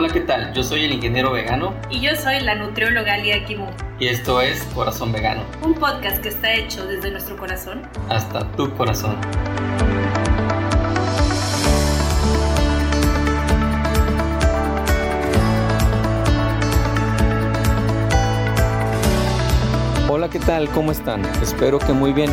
Hola, ¿qué tal? Yo soy el ingeniero vegano. Y yo soy la nutrióloga Lia Kimu. Y esto es Corazón Vegano. Un podcast que está hecho desde nuestro corazón. Hasta tu corazón. Hola, ¿qué tal? ¿Cómo están? Espero que muy bien.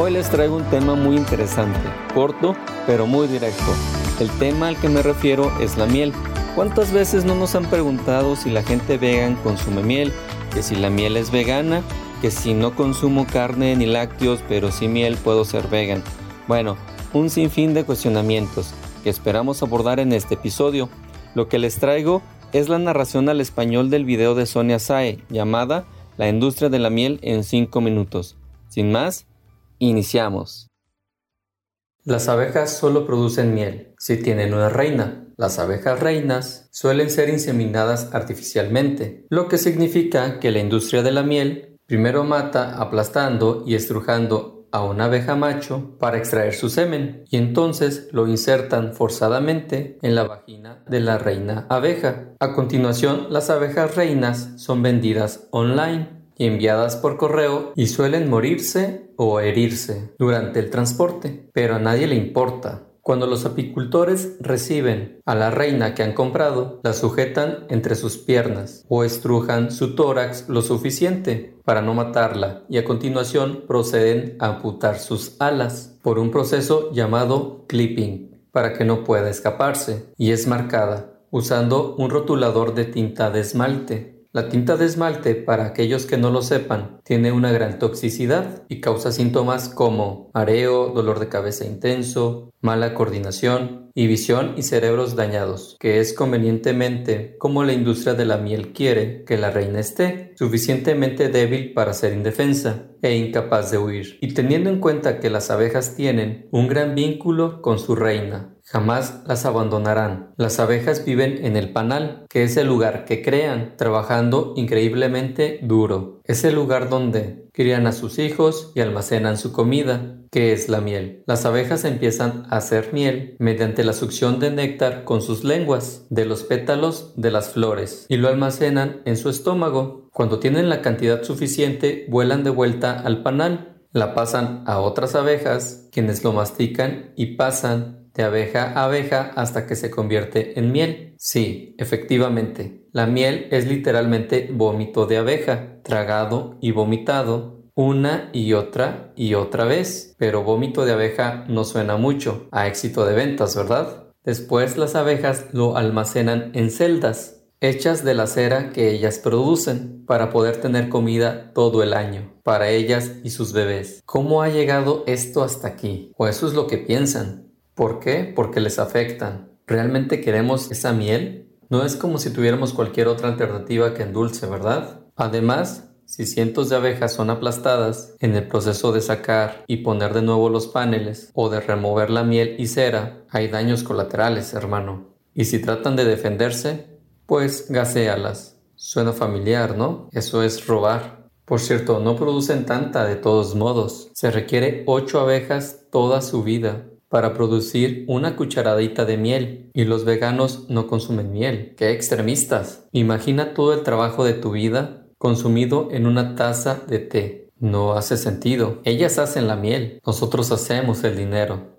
Hoy les traigo un tema muy interesante, corto, pero muy directo. El tema al que me refiero es la miel. ¿Cuántas veces no nos han preguntado si la gente vegan consume miel? Que si la miel es vegana, que si no consumo carne ni lácteos, pero sí miel puedo ser vegan. Bueno, un sinfín de cuestionamientos que esperamos abordar en este episodio. Lo que les traigo es la narración al español del video de Sonia Sae llamada La industria de la miel en 5 minutos. Sin más, iniciamos. Las abejas solo producen miel si tienen una reina. Las abejas reinas suelen ser inseminadas artificialmente, lo que significa que la industria de la miel primero mata aplastando y estrujando a una abeja macho para extraer su semen y entonces lo insertan forzadamente en la vagina de la reina abeja. A continuación, las abejas reinas son vendidas online y enviadas por correo y suelen morirse o herirse durante el transporte, pero a nadie le importa. Cuando los apicultores reciben a la reina que han comprado, la sujetan entre sus piernas o estrujan su tórax lo suficiente para no matarla y a continuación proceden a amputar sus alas por un proceso llamado clipping para que no pueda escaparse y es marcada usando un rotulador de tinta de esmalte la tinta de esmalte, para aquellos que no lo sepan, tiene una gran toxicidad y causa síntomas como mareo, dolor de cabeza intenso, mala coordinación y visión y cerebros dañados, que es convenientemente como la industria de la miel quiere que la reina esté, suficientemente débil para ser indefensa e incapaz de huir. Y teniendo en cuenta que las abejas tienen un gran vínculo con su reina, Jamás las abandonarán. Las abejas viven en el panal, que es el lugar que crean, trabajando increíblemente duro. Es el lugar donde crían a sus hijos y almacenan su comida, que es la miel. Las abejas empiezan a hacer miel mediante la succión de néctar con sus lenguas de los pétalos de las flores y lo almacenan en su estómago. Cuando tienen la cantidad suficiente, vuelan de vuelta al panal, la pasan a otras abejas, quienes lo mastican y pasan de abeja a abeja hasta que se convierte en miel. Sí, efectivamente, la miel es literalmente vómito de abeja, tragado y vomitado una y otra y otra vez. Pero vómito de abeja no suena mucho a éxito de ventas, ¿verdad? Después las abejas lo almacenan en celdas, hechas de la cera que ellas producen, para poder tener comida todo el año, para ellas y sus bebés. ¿Cómo ha llegado esto hasta aquí? O eso es lo que piensan. ¿Por qué? Porque les afectan. ¿Realmente queremos esa miel? No es como si tuviéramos cualquier otra alternativa que endulce, ¿verdad? Además, si cientos de abejas son aplastadas en el proceso de sacar y poner de nuevo los paneles o de remover la miel y cera, hay daños colaterales, hermano. Y si tratan de defenderse, pues gaséalas. Suena familiar, ¿no? Eso es robar. Por cierto, no producen tanta de todos modos. Se requiere ocho abejas toda su vida para producir una cucharadita de miel y los veganos no consumen miel. ¡Qué extremistas! Imagina todo el trabajo de tu vida consumido en una taza de té. No hace sentido. Ellas hacen la miel, nosotros hacemos el dinero.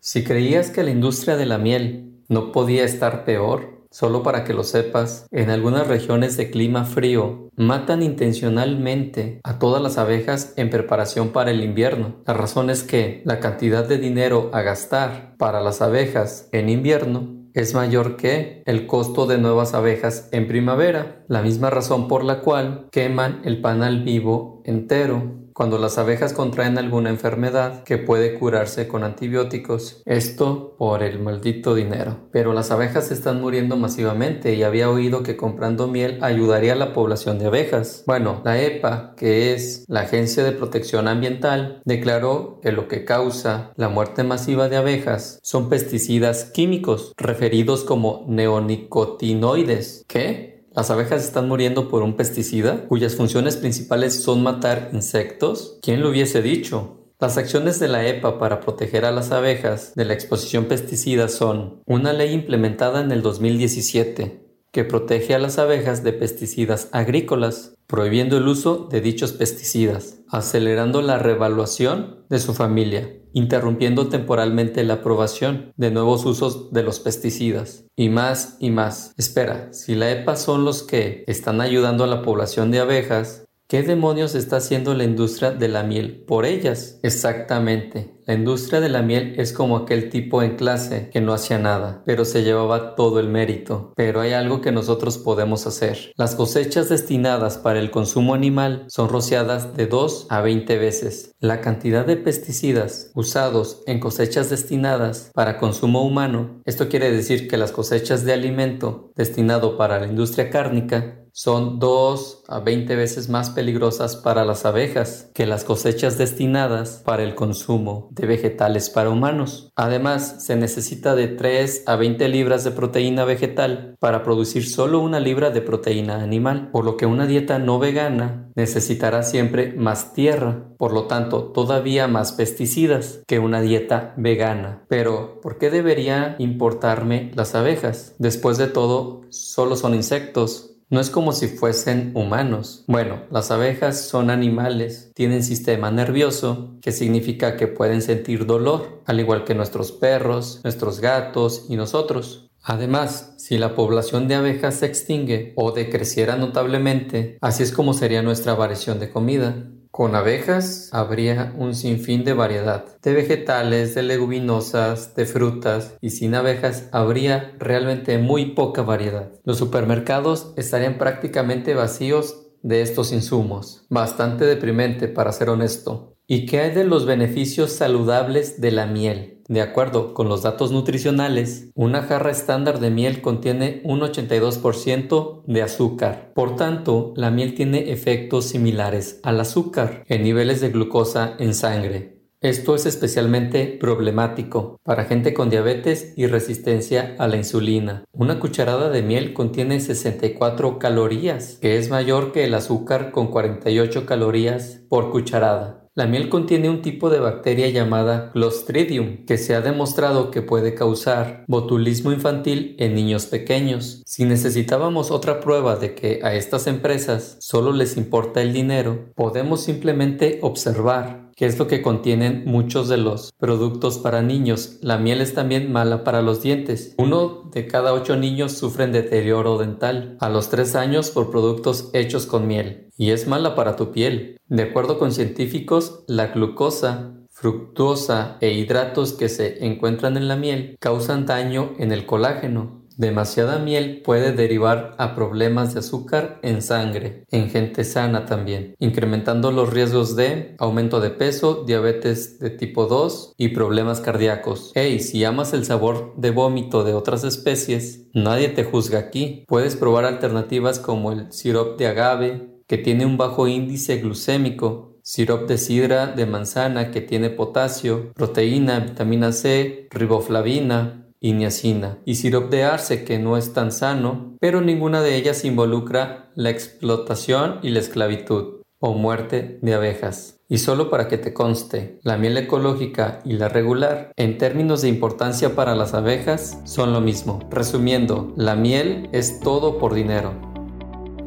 Si creías que la industria de la miel no podía estar peor, Solo para que lo sepas, en algunas regiones de clima frío matan intencionalmente a todas las abejas en preparación para el invierno. La razón es que la cantidad de dinero a gastar para las abejas en invierno es mayor que el costo de nuevas abejas en primavera, la misma razón por la cual queman el panal vivo entero cuando las abejas contraen alguna enfermedad que puede curarse con antibióticos. Esto por el maldito dinero. Pero las abejas están muriendo masivamente y había oído que comprando miel ayudaría a la población de abejas. Bueno, la EPA, que es la Agencia de Protección Ambiental, declaró que lo que causa la muerte masiva de abejas son pesticidas químicos referidos como neonicotinoides. ¿Qué? Las abejas están muriendo por un pesticida cuyas funciones principales son matar insectos. ¿Quién lo hubiese dicho? Las acciones de la EPA para proteger a las abejas de la exposición pesticida son una ley implementada en el 2017, que protege a las abejas de pesticidas agrícolas, prohibiendo el uso de dichos pesticidas, acelerando la revaluación de su familia, interrumpiendo temporalmente la aprobación de nuevos usos de los pesticidas, y más y más. Espera, si la EPA son los que están ayudando a la población de abejas, ¿Qué demonios está haciendo la industria de la miel por ellas? Exactamente. La industria de la miel es como aquel tipo en clase que no hacía nada, pero se llevaba todo el mérito. Pero hay algo que nosotros podemos hacer. Las cosechas destinadas para el consumo animal son rociadas de 2 a 20 veces. La cantidad de pesticidas usados en cosechas destinadas para consumo humano, esto quiere decir que las cosechas de alimento destinado para la industria cárnica son 2 a 20 veces más peligrosas para las abejas que las cosechas destinadas para el consumo de vegetales para humanos. Además, se necesita de 3 a 20 libras de proteína vegetal para producir solo una libra de proteína animal, por lo que una dieta no vegana necesitará siempre más tierra, por lo tanto todavía más pesticidas que una dieta vegana. Pero, ¿por qué debería importarme las abejas? Después de todo, solo son insectos no es como si fuesen humanos. Bueno, las abejas son animales, tienen sistema nervioso, que significa que pueden sentir dolor, al igual que nuestros perros, nuestros gatos y nosotros. Además, si la población de abejas se extingue o decreciera notablemente, así es como sería nuestra variación de comida. Con abejas habría un sinfín de variedad, de vegetales, de leguminosas, de frutas, y sin abejas habría realmente muy poca variedad. Los supermercados estarían prácticamente vacíos de estos insumos. Bastante deprimente, para ser honesto. ¿Y qué hay de los beneficios saludables de la miel? De acuerdo con los datos nutricionales, una jarra estándar de miel contiene un 82% de azúcar. Por tanto, la miel tiene efectos similares al azúcar en niveles de glucosa en sangre. Esto es especialmente problemático para gente con diabetes y resistencia a la insulina. Una cucharada de miel contiene 64 calorías, que es mayor que el azúcar con 48 calorías por cucharada. La miel contiene un tipo de bacteria llamada Clostridium, que se ha demostrado que puede causar botulismo infantil en niños pequeños. Si necesitábamos otra prueba de que a estas empresas solo les importa el dinero, podemos simplemente observar que es lo que contienen muchos de los productos para niños. La miel es también mala para los dientes. Uno de cada ocho niños sufren deterioro dental a los tres años por productos hechos con miel y es mala para tu piel. De acuerdo con científicos, la glucosa fructuosa e hidratos que se encuentran en la miel causan daño en el colágeno, Demasiada miel puede derivar a problemas de azúcar en sangre, en gente sana también, incrementando los riesgos de aumento de peso, diabetes de tipo 2 y problemas cardíacos. Hey, si amas el sabor de vómito de otras especies, nadie te juzga aquí. Puedes probar alternativas como el sirop de agave, que tiene un bajo índice glucémico, sirop de sidra de manzana que tiene potasio, proteína, vitamina C, riboflavina, y niacina, y sirop que no es tan sano, pero ninguna de ellas involucra la explotación y la esclavitud o muerte de abejas. Y solo para que te conste, la miel ecológica y la regular, en términos de importancia para las abejas, son lo mismo. Resumiendo, la miel es todo por dinero.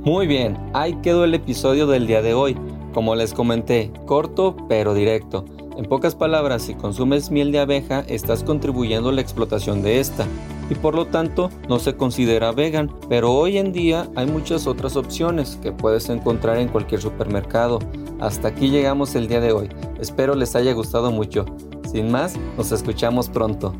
Muy bien, ahí quedó el episodio del día de hoy. Como les comenté, corto pero directo. En pocas palabras, si consumes miel de abeja, estás contribuyendo a la explotación de esta y por lo tanto no se considera vegan, pero hoy en día hay muchas otras opciones que puedes encontrar en cualquier supermercado. Hasta aquí llegamos el día de hoy. Espero les haya gustado mucho. Sin más, nos escuchamos pronto.